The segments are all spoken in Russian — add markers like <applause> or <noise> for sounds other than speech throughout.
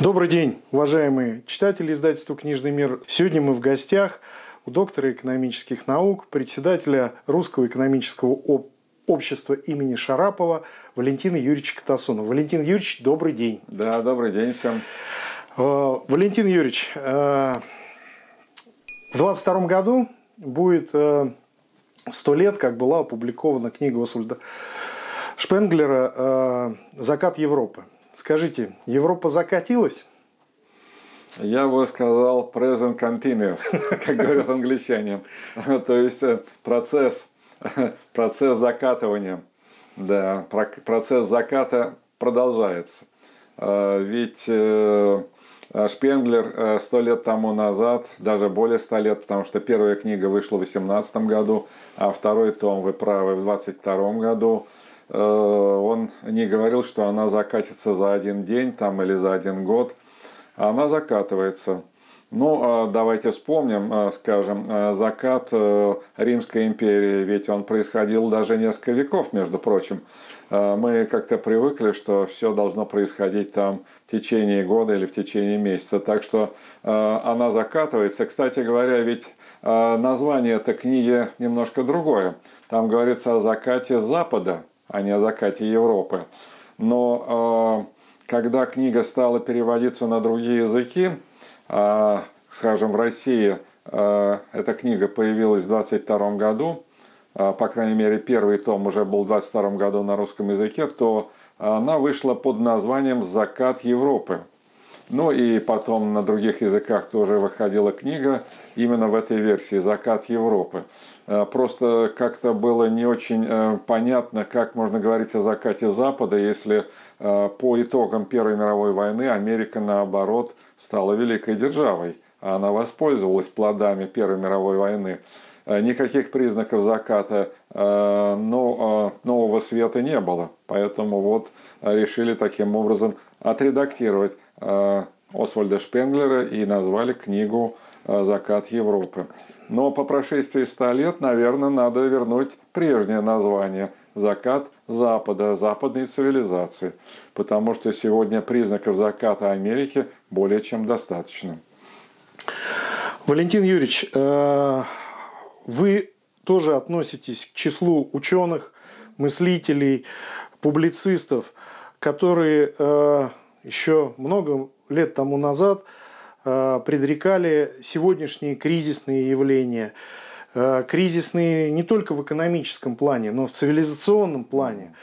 Добрый день, уважаемые читатели издательства «Книжный мир». Сегодня мы в гостях у доктора экономических наук, председателя Русского экономического общества имени Шарапова Валентина Юрьевича Катасонова. Валентин Юрьевич, добрый день. Да, добрый день всем. Э, Валентин Юрьевич, э, в 22 году будет э, сто лет, как была опубликована книга Освальда Шпенглера «Закат Европы». Скажите, Европа закатилась? Я бы сказал present continuous, <laughs> как говорят англичане. <laughs> То есть э, процесс, <laughs> процесс закатывания, да, процесс заката продолжается. А, ведь э, Шпенглер э, сто лет тому назад, даже более ста лет, потому что первая книга вышла в 18 году, а второй том, вы правы, в 22 году, он не говорил, что она закатится за один день там, или за один год. Она закатывается. Ну, а давайте вспомним, э, скажем, э, закат Римской империи, ведь он происходил даже несколько веков, между прочим. Мы как-то привыкли, что все должно происходить там в течение года или в течение месяца. Так что она закатывается. Кстати говоря, ведь название этой книги немножко другое. Там говорится о закате Запада, а не о закате Европы. Но э, когда книга стала переводиться на другие языки, э, скажем, в России э, эта книга появилась в 22 году, по крайней мере, первый том уже был в 22 году на русском языке, то она вышла под названием «Закат Европы». Ну и потом на других языках тоже выходила книга именно в этой версии «Закат Европы». Э, просто как-то было не очень э, понятно, как можно говорить о закате Запада, если э, по итогам Первой мировой войны Америка, наоборот, стала великой державой. А она воспользовалась плодами Первой мировой войны. Никаких признаков заката но, нового света не было. Поэтому вот решили таким образом отредактировать Освальда Шпенглера и назвали книгу Э, закат Европы. Но по прошествии ста лет, наверное, надо вернуть прежнее название – закат Запада, западной цивилизации, потому что сегодня признаков заката Америки более чем достаточно. Валентин Юрьевич, э, вы тоже относитесь к числу ученых, мыслителей, публицистов, которые э, еще много лет тому назад – Э, предрекали сегодняшние кризисные явления. Э, кризисные не только в экономическом плане, но в цивилизационном плане.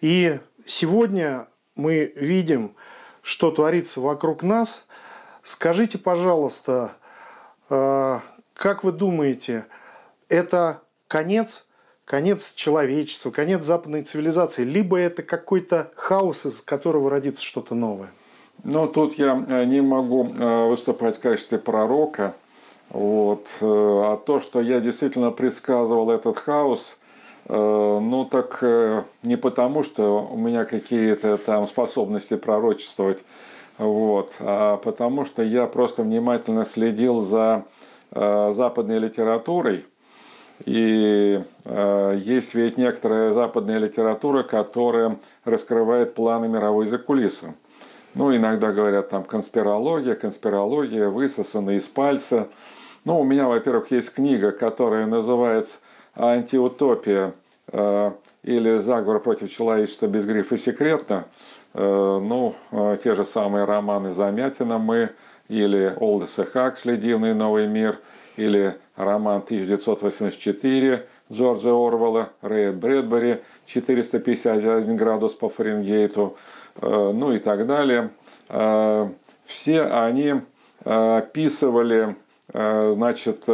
И сегодня мы видим, что творится вокруг нас. Скажите, пожалуйста, как вы думаете, это конец, конец человечества, конец западной цивилизации, либо это какой-то хаос, из которого родится что-то новое? Ну, тут я э, не могу э, выступать в качестве пророка. Вот. Э, а то, что я действительно предсказывал этот хаос, ну так не потому, что у меня какие-то там способности пророчествовать, вот, а потому что я просто внимательно следил за западной литературой. И есть ведь некоторая западная литература, которая раскрывает планы мировой закулисы. Ну, иногда говорят там конспирология, конспирология, высосана из пальца. Ну, у меня, во-первых, есть книга, которая называется «Антиутопия» э, или «Заговор против человечества без грифа секретно». Э, ну, э, те же самые романы Замятина мы, или Олдеса Хаксли «Дивный новый мир», или роман 1984 Джорджа Орвелла, Рэя Брэдбери «451 градус по Фаренгейту», Э, ну и так далее. Э, все они э, описывали значит,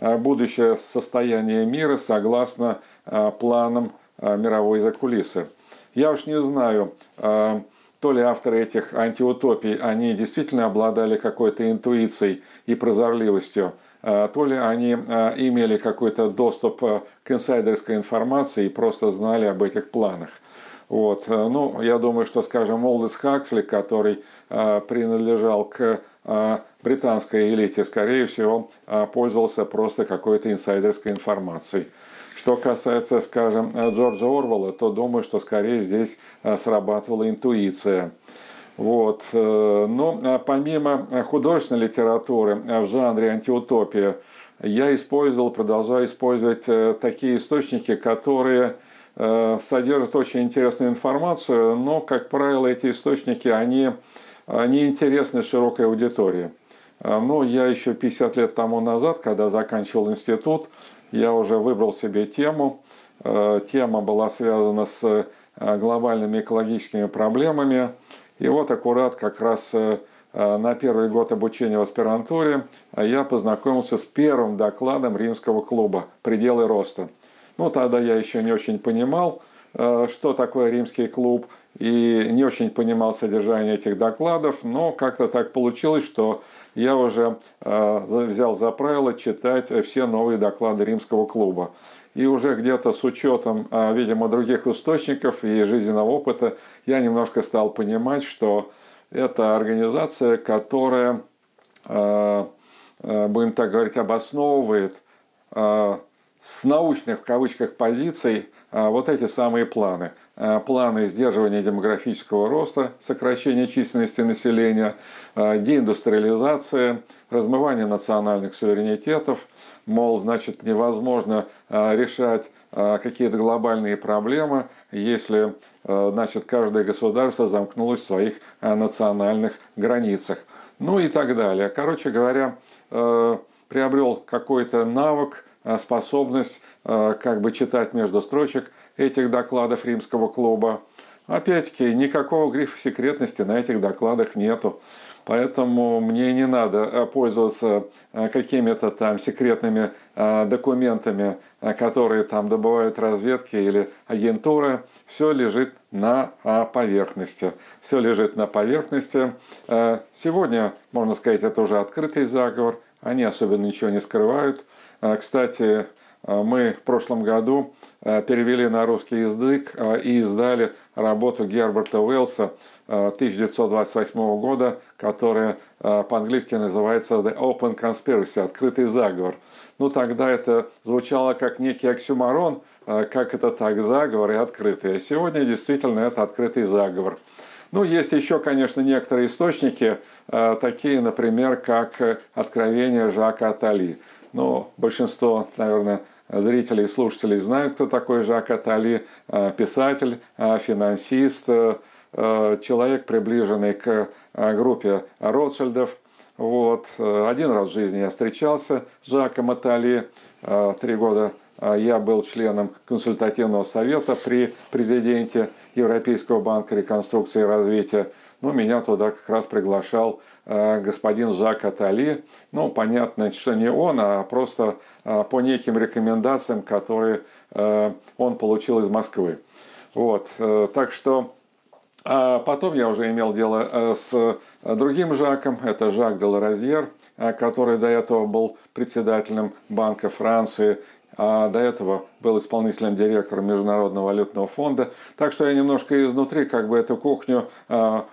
будущее состояние мира согласно планам мировой закулисы. Я уж не знаю, то ли авторы этих антиутопий, они действительно обладали какой-то интуицией и прозорливостью, то ли они имели какой-то доступ к инсайдерской информации и просто знали об этих планах. Вот. Э, ну, я думаю, что, скажем, Олдес Хаксли, который э, принадлежал к э, британской элите, скорее всего, э, пользовался просто какой-то инсайдерской информацией. Что касается, скажем, Джорджа Орвелла, то думаю, что скорее здесь э, срабатывала интуиция. Вот. Но а помимо художественной литературы в жанре антиутопия, я использовал, продолжаю использовать такие источники, которые содержат очень интересную информацию, но, как правило, эти источники, они не интересны широкой аудитории. Ну, я еще 50 лет тому назад, когда заканчивал институт, я уже выбрал себе тему. Тема была связана с глобальными экологическими проблемами. И вот аккурат как раз на первый год обучения в аспирантуре я познакомился с первым докладом римского клуба «Пределы роста». Ну, тогда я еще не очень понимал, что такое римский клуб, и не очень понимал содержание этих докладов, но как-то так получилось, что я уже взял за правило читать все новые доклады римского клуба. И уже где-то с учетом, видимо, других источников и жизненного опыта, я немножко стал понимать, что это организация, которая, будем так говорить, обосновывает с научных в кавычках позиций вот эти самые планы. Планы сдерживания демографического роста, сокращения численности населения, деиндустриализация, размывание национальных суверенитетов. Мол, значит, невозможно решать какие-то глобальные проблемы, если значит, каждое государство замкнулось в своих национальных границах. Ну и так далее. Короче говоря, приобрел какой-то навык, способность как бы читать между строчек этих докладов римского клуба. Опять-таки, никакого грифа секретности на этих докладах нету. Поэтому мне не надо э, пользоваться э, какими-то там секретными э, документами, которые там добывают разведки или агентуры. Все лежит на поверхности. Все лежит на поверхности. Сегодня, можно сказать, это уже открытый заговор. Они особенно ничего не скрывают. Кстати, мы в прошлом году перевели на русский язык и издали работу Герберта Уэллса 1928 года, которая по-английски называется The Open Conspiracy, открытый заговор. Ну, тогда это звучало как некий оксюмарон, как это так, заговор и открытый. А сегодня действительно это открытый заговор. Ну, есть еще, конечно, некоторые источники, такие, например, как «Откровение Жака Атали». Ну, большинство, наверное, зрителей и слушателей знают, кто такой Жак Атали, писатель, финансист, человек, приближенный к группе Ротшильдов. Вот. Один раз в жизни я встречался с Жаком Атали. Три года я был членом консультативного совета при президенте Европейского банка реконструкции и развития. Ну, меня туда как раз приглашал Э, господин Жак Атали. Ну, понятно, что не он, а просто э, по неким рекомендациям, которые э, он получил из Москвы. Вот, так что а потом я уже имел дело с другим Жаком, это Жак де Ларазьер, который до этого был председателем Банка Франции, а до этого был исполнительным директором Международного валютного фонда. Так что я немножко изнутри как бы эту кухню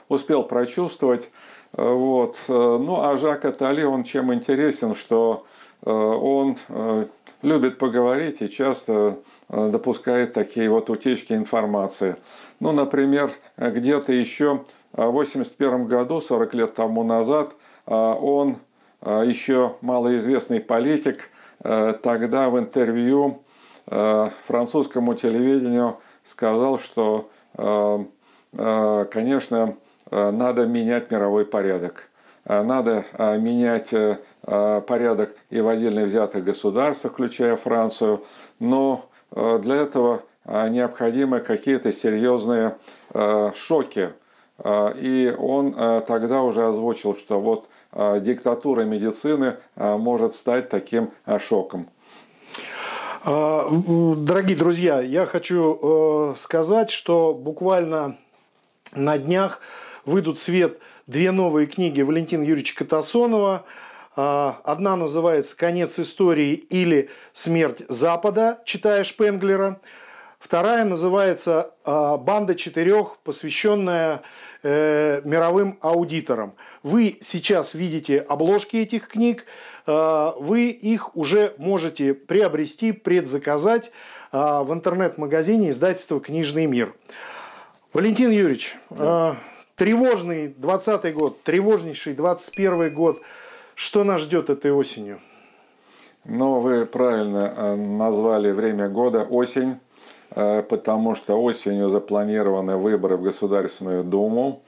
успел прочувствовать. Вот. Ну, а Жак Атали, он чем интересен, что э, он э, любит поговорить и часто э, допускает такие вот утечки информации. Ну, например, где-то еще в 1981 году, 40 лет тому назад, он, еще малоизвестный политик, тогда в интервью французскому телевидению сказал, что, конечно, надо менять мировой порядок. Э, надо э, менять порядок и в отдельно взятых государствах, включая Францию. Но для этого необходимы какие-то серьезные шоки. И он тогда уже озвучил, что вот диктатура медицины может стать таким шоком. Дорогие друзья, я хочу сказать, что буквально на днях выйдут в свет две новые книги Валентина Юрьевича Катасонова. А, одна называется «Конец истории» или «Смерть Запада», читая Шпенглера. Вторая называется а, «Банда четырех», посвященная э, мировым аудиторам. Вы сейчас видите обложки этих книг, а, вы их уже можете приобрести, предзаказать в интернет-магазине издательства «Книжный мир». Валентин Юрьевич, тревожный 20 год, тревожнейший 21 год. Что нас ждет этой осенью? Ну, вы правильно э, назвали время года осень, э, потому что осенью запланированы выборы в Государственную Думу.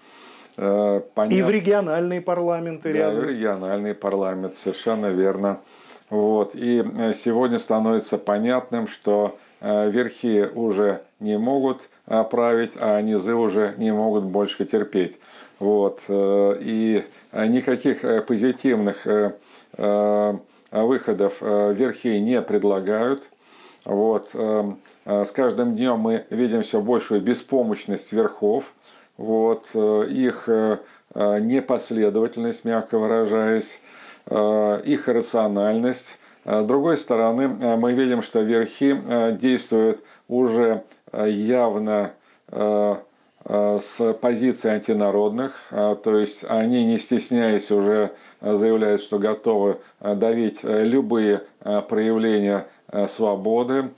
Э, понят... И в региональные парламенты да, рядом. региональный парламент, совершенно верно. Вот. И сегодня становится понятным, что верхи уже не могут править, а низы уже не могут больше терпеть. Вот. И никаких позитивных выходов верхи не предлагают. Вот. С каждым днем мы видим все большую беспомощность верхов, вот. их непоследовательность, мягко выражаясь, их рациональность. С другой стороны, мы видим, что верхи действуют уже явно Э, с позиции антинародных, э, то есть они, не стесняясь, уже заявляют, что готовы э, давить любые проявления свободы,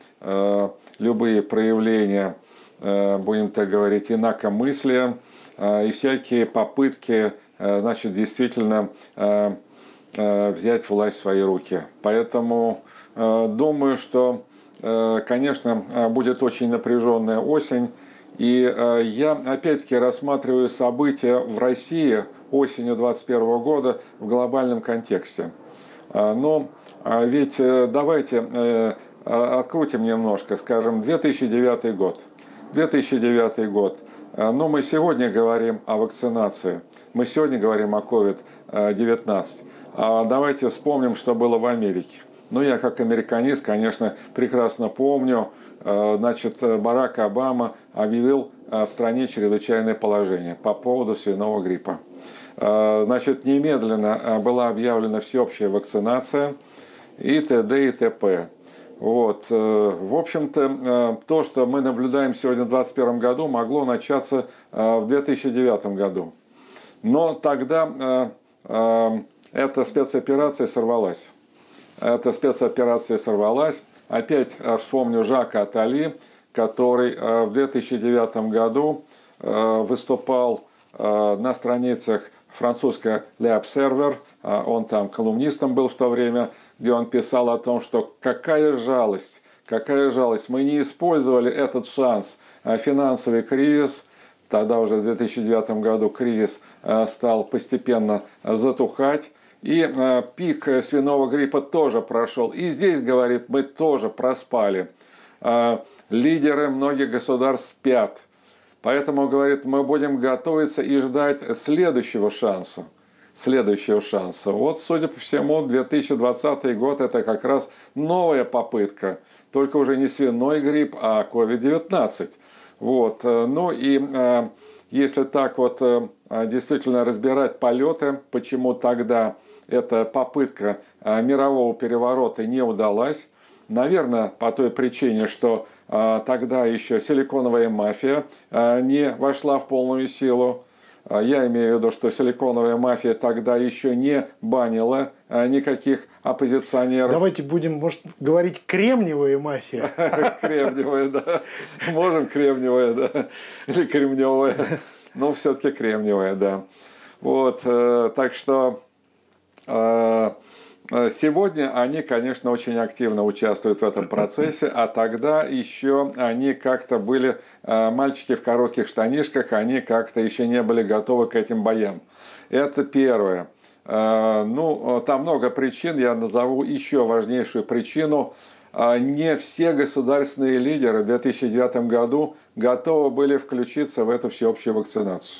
любые проявления, будем так говорить, инакомыслия. И всякие попытки, значит, действительно взять власть в свои руки. Поэтому думаю, что, конечно, будет очень напряженная осень, и э, я опять-таки рассматриваю события в России осенью 2021 года в глобальном контексте. Э, но э, ведь давайте открутим немножко, скажем, 2009 год. 2009 год. Но мы сегодня говорим о вакцинации. Мы сегодня говорим о COVID-19. А давайте вспомним, что было в Америке. Ну, я как американист, конечно, прекрасно помню, Э, значит, Барак Обама объявил э, в стране чрезвычайное положение по поводу свиного гриппа. Э, значит, немедленно была объявлена всеобщая вакцинация и т.д. и т.п. Вот. В общем-то, то, что мы наблюдаем сегодня в 2021 году, могло начаться в 2009 году. Но тогда эта спецоперация сорвалась. Эта спецоперация сорвалась. Опять э, вспомню Жака Атали, который э, в 2009 году э, выступал на страницах французской Le Observer, он там колумнистом был в то время, где он писал о том, что какая жалость, какая жалость, мы не использовали этот шанс, финансовый кризис, тогда уже в 2009 году кризис стал постепенно затухать, и э, пик свиного гриппа тоже прошел. И здесь, говорит, мы тоже проспали. Э, лидеры многих государств спят. Поэтому, говорит, мы будем готовиться и ждать следующего шанса. Следующего шанса. Вот, судя по всему, 2020 год это как раз новая попытка. Только уже не свиной грипп, а COVID-19. Вот. Ну и э, если так вот э, действительно разбирать полеты, почему тогда эта попытка а, мирового переворота не удалась. Наверное, по той причине, что а, тогда еще силиконовая мафия а, не вошла в полную силу. Я имею в виду, что силиконовая мафия тогда еще не банила никаких оппозиционеров. Давайте будем, может, говорить кремниевая мафия. <laughs> Кремниевая, да. Можем кремниевая, да. Или кремневая. Но все-таки кремниевая, да. Вот, э, так что сегодня они, конечно, очень активно участвуют в этом процессе, а тогда еще они как-то были, а, мальчики в коротких штанишках, они как-то еще не были готовы к этим боям. Это первое. Ну, там много причин, я назову еще важнейшую причину. Не все государственные лидеры в 2009 году готовы были включиться в эту всеобщую вакцинацию.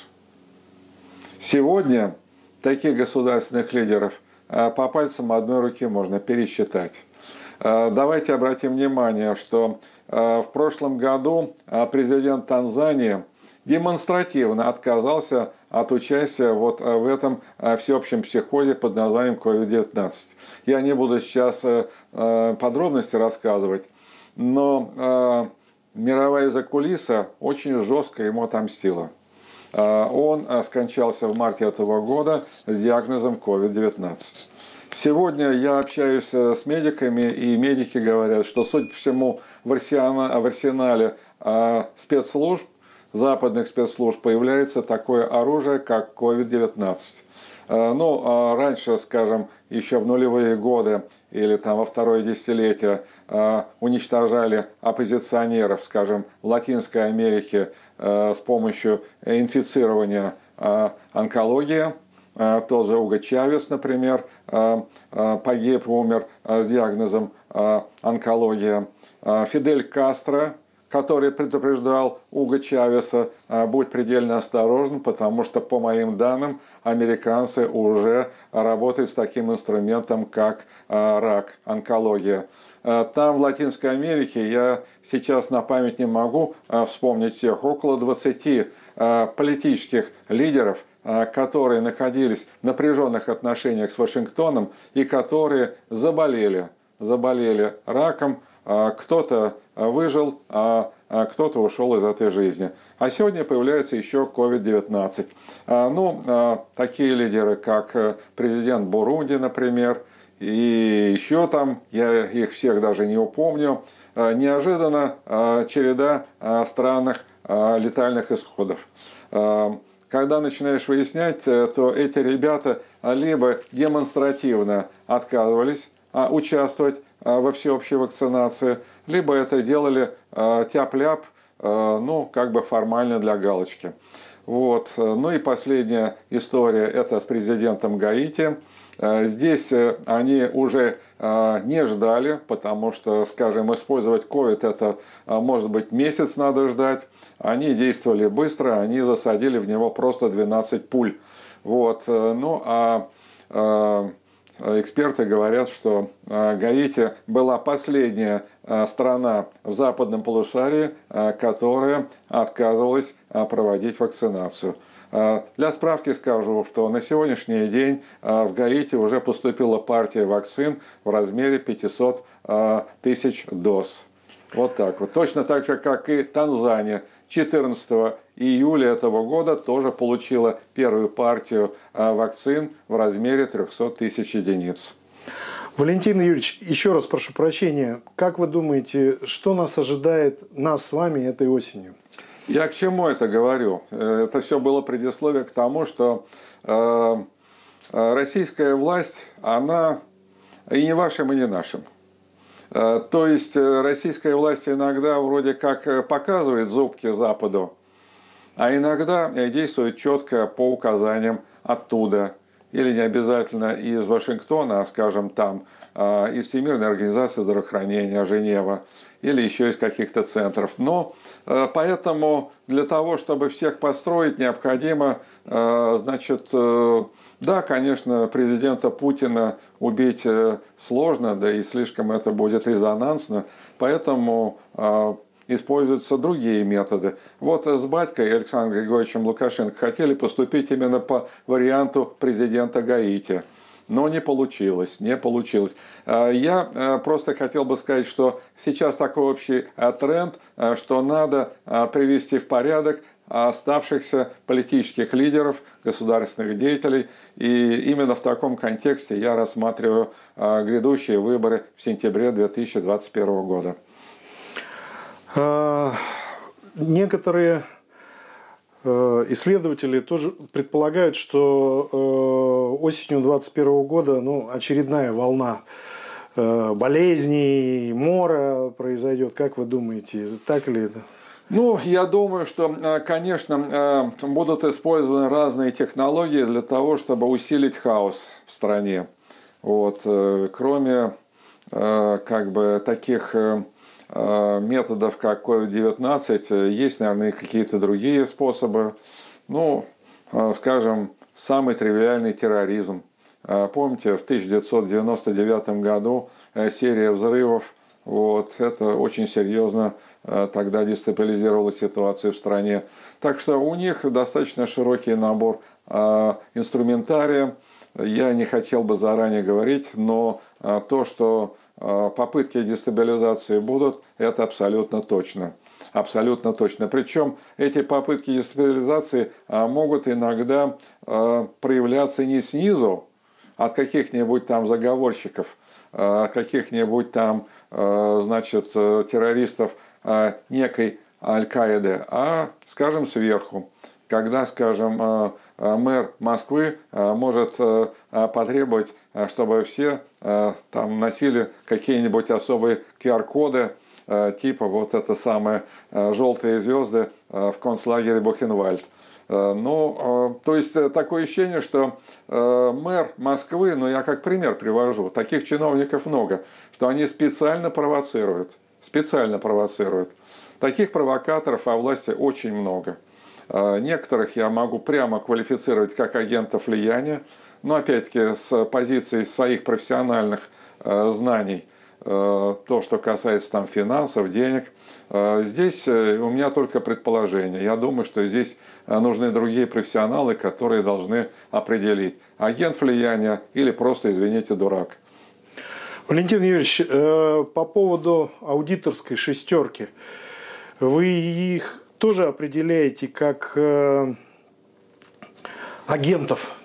Сегодня таких государственных лидеров а, по пальцам одной руки можно пересчитать. А, давайте обратим внимание, что а, в прошлом году президент Танзании демонстративно отказался от участия вот в этом всеобщем психозе под названием COVID-19. Я не буду сейчас подробности рассказывать, но мировая закулиса очень жестко ему отомстила. А, он а, скончался в марте этого года с диагнозом COVID-19. Сегодня я общаюсь э, с медиками, и медики говорят, что, судя по всему, в арсенале, арсенале спецслужб западных спецслужб появляется такое оружие, как COVID-19. Ну, раньше, скажем, еще в нулевые годы или там во второе десятилетие уничтожали оппозиционеров, скажем, в Латинской Америке с помощью инфицирования онкологии. Тот же Уго Чавес, например, погиб, умер с диагнозом онкология. Фидель Кастро, который предупреждал Уго Чавеса, будь предельно осторожен, потому что, по моим данным, американцы уже работают с таким инструментом, как рак, онкология. Там, в Латинской Америке, я сейчас на память не могу вспомнить всех, около 20 политических лидеров, которые находились в напряженных отношениях с Вашингтоном и которые заболели – заболели раком, а кто-то выжил, а, а кто-то ушел из этой жизни. А сегодня появляется еще COVID-19. Ну, такие лидеры, как э, президент Бурунди, например, и еще там, я их всех даже не упомню, неожиданно череда странных летальных исходов. Когда начинаешь выяснять, э, то эти ребята либо демонстративно отказывались участвовать во всеобщей вакцинации, либо это делали тяп-ляп, ну, как бы формально для галочки. Вот. Ну и последняя история – это с президентом Гаити. Здесь э, они уже не ждали, потому что, скажем, использовать COVID это может быть месяц надо ждать. Они действовали быстро, они засадили в него просто 12 пуль. Вот. Э, ну а Э, эксперты говорят, что э, Гаити была последняя э, страна в западном полушарии, которая отказывалась проводить вакцинацию. Для справки скажу, что на сегодняшний день в Гаити уже поступила партия вакцин в размере 500 тысяч доз. Вот так вот. Точно так же, как и Танзания. 14 июля этого года тоже получила первую партию а, вакцин в размере 300 тысяч единиц. Валентин Юрьевич, еще раз прошу прощения. Как вы думаете, что нас ожидает, нас с вами этой осенью? Я к чему это говорю? Э, это все было предисловие к тому, что э, э, российская власть, она и не вашим, и не нашим. То есть российская власть иногда вроде как показывает зубки Западу, а иногда действует четко по указаниям оттуда, или не обязательно из Вашингтона, а, скажем, там, из Всемирной организации здравоохранения Женева, или еще из каких-то центров. Но а, поэтому для того, чтобы всех построить, необходимо, а, значит, э, да, конечно, президента Путина убить э, сложно, да и слишком это будет резонансно, поэтому используются другие методы. Вот с батькой Александром Григорьевичем Лукашенко хотели поступить именно по варианту президента Гаити. Но не получилось, не получилось. А, я а, просто хотел бы сказать, что сейчас такой общий а, тренд, что надо привести в порядок оставшихся политических лидеров, государственных деятелей. И именно в таком контексте я рассматриваю грядущие выборы в сентябре 2021 года. Некоторые исследователи тоже предполагают, что э, осенью 2021 года ну, очередная волна э, болезней, мора произойдет. Как вы думаете, так ли это? Ну, я думаю, что, конечно, будут использованы разные технологии для того, чтобы усилить хаос в стране. Вот. Кроме как бы таких Э, методов, как COVID-19, э, есть, наверное, какие-то другие способы. Ну, э, скажем, самый тривиальный терроризм. Помните, в 1999 году серия взрывов, вот, это очень серьезно тогда дестабилизировало ситуацию в стране. Так что у них достаточно широкий набор инструментария. Я не хотел бы заранее говорить, но то, что Э, попытки дестабилизации будут, это абсолютно точно. Абсолютно точно. Причем эти попытки дестабилизации э, могут иногда э, проявляться не снизу, от каких-нибудь там заговорщиков, каких-нибудь там, значит, террористов некой Аль-Каиды, а, скажем, сверху. Когда, скажем, э, э, мэр Москвы э, может потребовать, чтобы все там носили какие-нибудь особые QR-коды, типа вот это самое желтые звезды в концлагере Бухенвальд. Ну, то есть такое ощущение, что мэр Москвы, ну я как пример привожу, таких чиновников много, что они специально провоцируют, специально провоцируют. Таких провокаторов во власти очень много. А, некоторых я могу прямо квалифицировать как агентов влияния, но опять-таки с позиции своих профессиональных а, знаний, а, то, что касается там финансов, денег, здесь э, у меня только предположение. Я думаю, что здесь нужны другие профессионалы, которые должны определить, агент влияния или просто, извините, дурак. Валентин Юрьевич, э, по поводу аудиторской шестерки – вы их тоже определяете как э, агентов?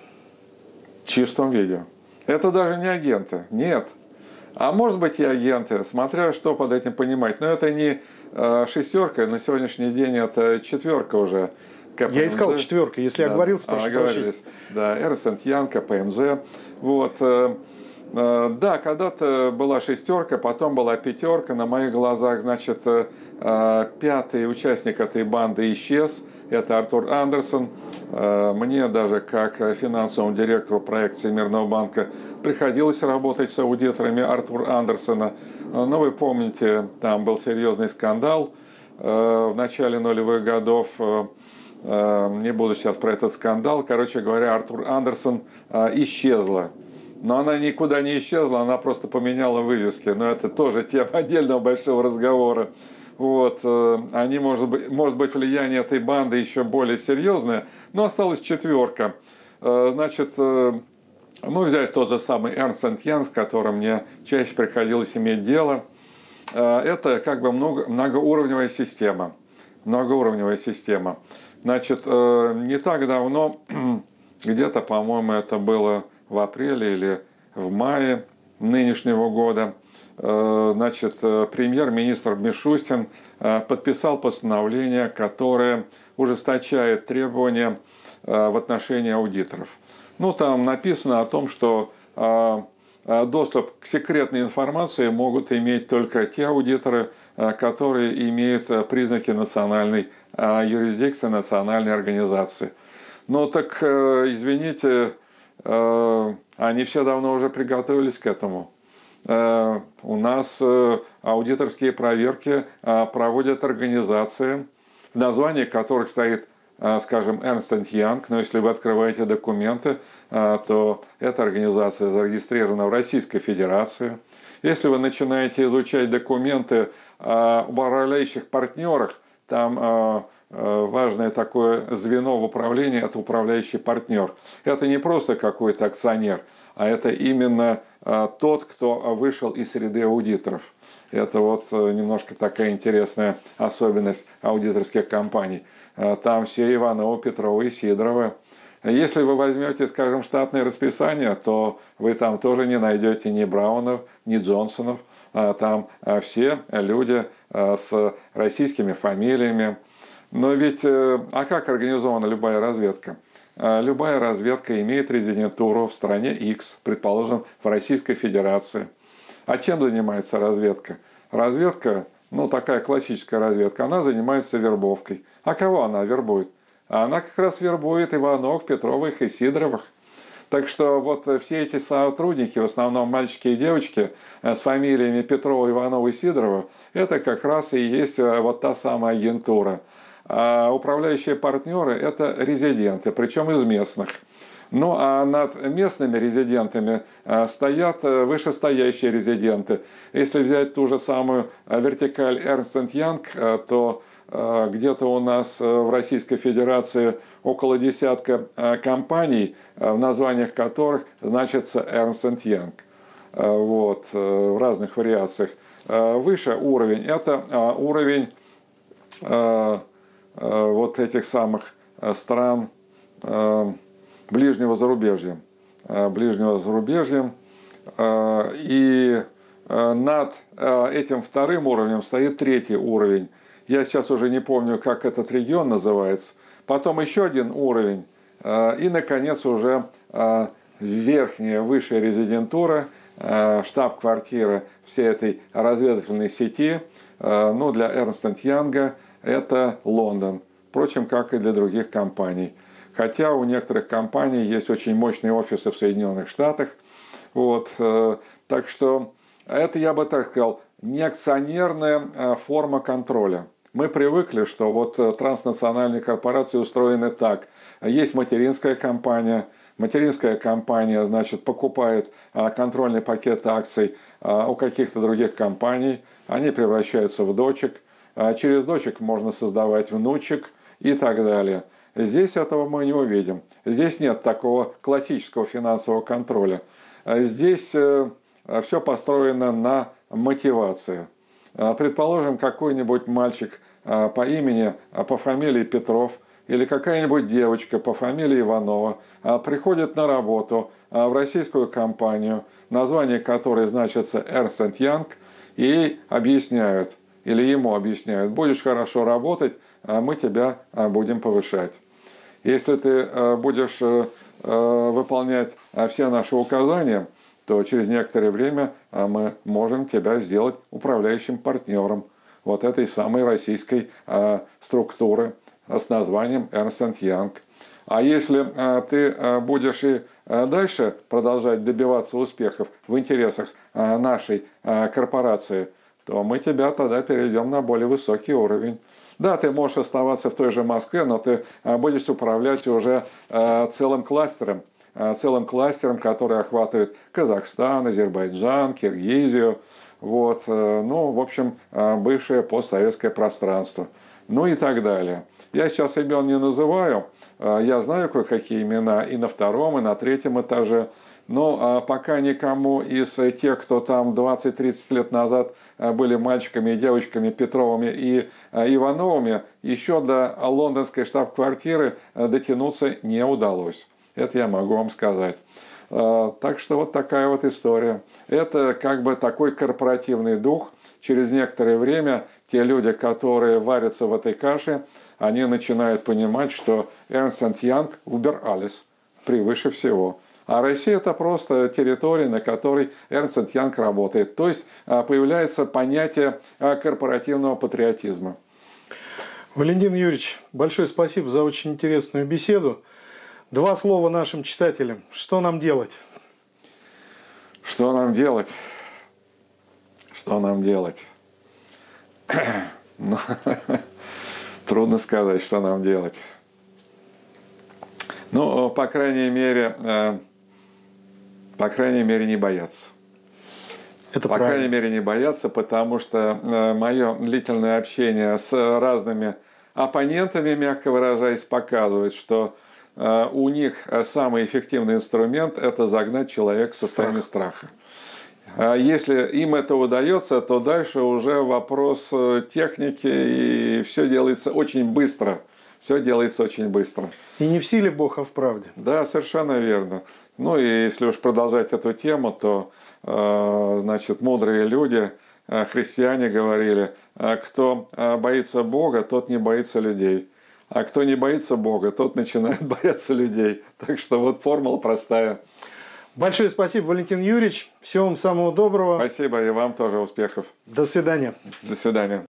В чистом виде. Это даже не агенты, нет. А может быть и агенты, смотря что под этим понимать. Но это не э, шестерка, на сегодняшний день это четверка уже. КПМЗ. Я искал четверка, если да, оговорился, прошу оговорились. Да, Эрсент Ян, КПМЗ. Вот. Э, Э, да, когда-то была шестерка, потом была пятерка. На моих глазах, значит, э, пятый участник этой банды исчез. Это Артур Андерсон. Мне даже как финансовому директору проекта Всемирного банка приходилось работать с аудиторами Артура Андерсона. Но вы помните, там был серьезный скандал в начале нулевых годов. Не буду сейчас про этот скандал. Короче говоря, Артур Андерсон исчезла но она никуда не исчезла, она просто поменяла вывески. Но это тоже тема отдельного большого разговора. Вот, э, они, может быть, может быть, влияние этой банды еще более серьезное, но осталась четверка. Э, значит, э, ну, взять тот же самый Эрнст Ян, с которым мне чаще приходилось иметь дело. Это как бы много, многоуровневая система. Многоуровневая система. Значит, не так давно, <clears throat> где-то, по-моему, это было в апреле или в мае нынешнего года, значит, э, премьер-министр Мишустин э, подписал постановление, которое ужесточает требования в отношении аудиторов. Ну, там написано о том, что доступ к секретной информации могут иметь только те аудиторы, которые имеют признаки национальной юрисдикции, национальной организации. Ну так, извините, Э, они все давно уже приготовились к этому. Э, у нас э, аудиторские проверки проводят организации, в названии которых стоит, скажем, Ernst Young, но если вы открываете документы, то эта организация зарегистрирована в Российской Федерации. Если вы начинаете изучать документы об управляющих партнерах, там Э, важное такое звено в управлении – это управляющий партнер. Это не просто какой-то акционер, а это именно э, тот, кто вышел из среды аудиторов. Это вот э, немножко такая интересная особенность аудиторских компаний. Там все Ивановы, Петровы и Сидоровы. Если вы возьмете, скажем, штатное расписание, то вы там тоже не найдете ни Браунов, ни Джонсонов. Там все люди с российскими фамилиями, но ведь, э, а как организована любая разведка? Э, любая разведка имеет резидентуру в стране X, предположим, в Российской Федерации. А чем занимается разведка? Разведка, ну такая классическая разведка, она занимается вербовкой. А кого она вербует? Она как раз вербует Иванов, Петровых и Сидоровых. Так что вот все эти сотрудники, в основном мальчики и девочки э, с фамилиями Петрова, Иванова и Сидорова, это как раз и есть вот та самая агентура – а управляющие партнеры – это резиденты, причем из местных. Ну а над местными резидентами а, стоят э, вышестоящие резиденты. Если взять ту же самую э, вертикаль Ernst Young, э, то где-то у нас в Российской Федерации около десятка компаний, в названиях которых значится Ernst Young. Вот, в разных вариациях. Выше уровень – это уровень Э, вот этих самых э, стран э, ближнего зарубежья. Ближнего зарубежья. И над этим вторым уровнем стоит третий уровень. Я сейчас уже не помню, как этот регион называется. Потом еще один уровень. И, наконец, уже верхняя, высшая резидентура, штаб-квартира всей этой разведывательной сети. Ну, для Эрнста Янга это Лондон. Впрочем, как и для других компаний. Хотя у некоторых компаний есть очень мощные офисы в Соединенных Штатах. Вот, э, так что это, я бы так сказал, не акционерная э, форма контроля. Мы привыкли, что вот э, транснациональные корпорации устроены так. Есть материнская компания, материнская компания, значит, покупает контрольный пакет акций у каких-то других компаний, они превращаются в дочек, через дочек можно создавать внучек и так далее – Здесь этого мы не увидим. Здесь нет такого классического финансового контроля. Здесь э, все построено на мотивации. Э, предположим, какой-нибудь мальчик по имени, по фамилии Петров или какая-нибудь девочка по фамилии Иванова приходит на работу в российскую компанию, название которой значится Ernst Young, и объясняют, или ему объясняют, будешь хорошо работать, мы тебя будем повышать. Если ты э, будешь э, э, выполнять все наши указания, то через некоторое время мы можем тебя сделать управляющим партнером вот этой самой российской структуры с названием Ernst Young. А если ты будешь и дальше продолжать добиваться успехов в интересах нашей корпорации, то мы тебя тогда перейдем на более высокий уровень. Да, ты можешь оставаться в той же Москве, но ты а, будешь управлять уже а, целым кластером, а, целым кластером, который охватывает Казахстан, Азербайджан, Киргизию, вот, э, ну, в общем, бывшее постсоветское пространство, ну и так далее. Я сейчас имен не называю, я знаю кое-какие имена и на втором, и на третьем этаже, но а, пока никому из тех, кто там 20-30 лет назад а, были мальчиками и девочками Петровыми и а, Ивановыми, еще до лондонской штаб-квартиры дотянуться не удалось. Это я могу вам сказать. Так что вот такая вот история. Это как бы такой корпоративный дух. Через некоторое время те люди, которые варятся в этой каше, они начинают понимать, что Эрнст Янг убер алис превыше всего. А Россия – это просто территория, на которой Эрнст Янг работает. То есть а, появляется понятие а, корпоративного патриотизма. Валентин Юрьевич, большое спасибо за очень интересную беседу. Два слова нашим читателям. Что нам делать? Что нам делать? Что нам делать? Ну, <laughs> трудно сказать, что нам делать. Ну, по крайней мере, э, по крайней мере, не бояться. Это По правильно. крайней мере, не бояться, потому что э, мое длительное общение с разными оппонентами, мягко выражаясь, показывает, что э, у них самый эффективный инструмент – это загнать человека в состояние Страх. страха. А если им это удается, то дальше уже вопрос э, техники, и все делается очень быстро. Все делается очень быстро. И не в силе Бога, а в правде. Да, совершенно верно. Ну и если уж продолжать эту тему, то э, значит, мудрые люди, э, христиане говорили, «А кто э, боится Бога, тот не боится людей. А кто не боится Бога, тот начинает <laughs> бояться людей. Так что вот формула простая. Большое спасибо, Валентин Юрьевич. Всего вам самого доброго. Спасибо, и вам тоже успехов. До свидания. До свидания.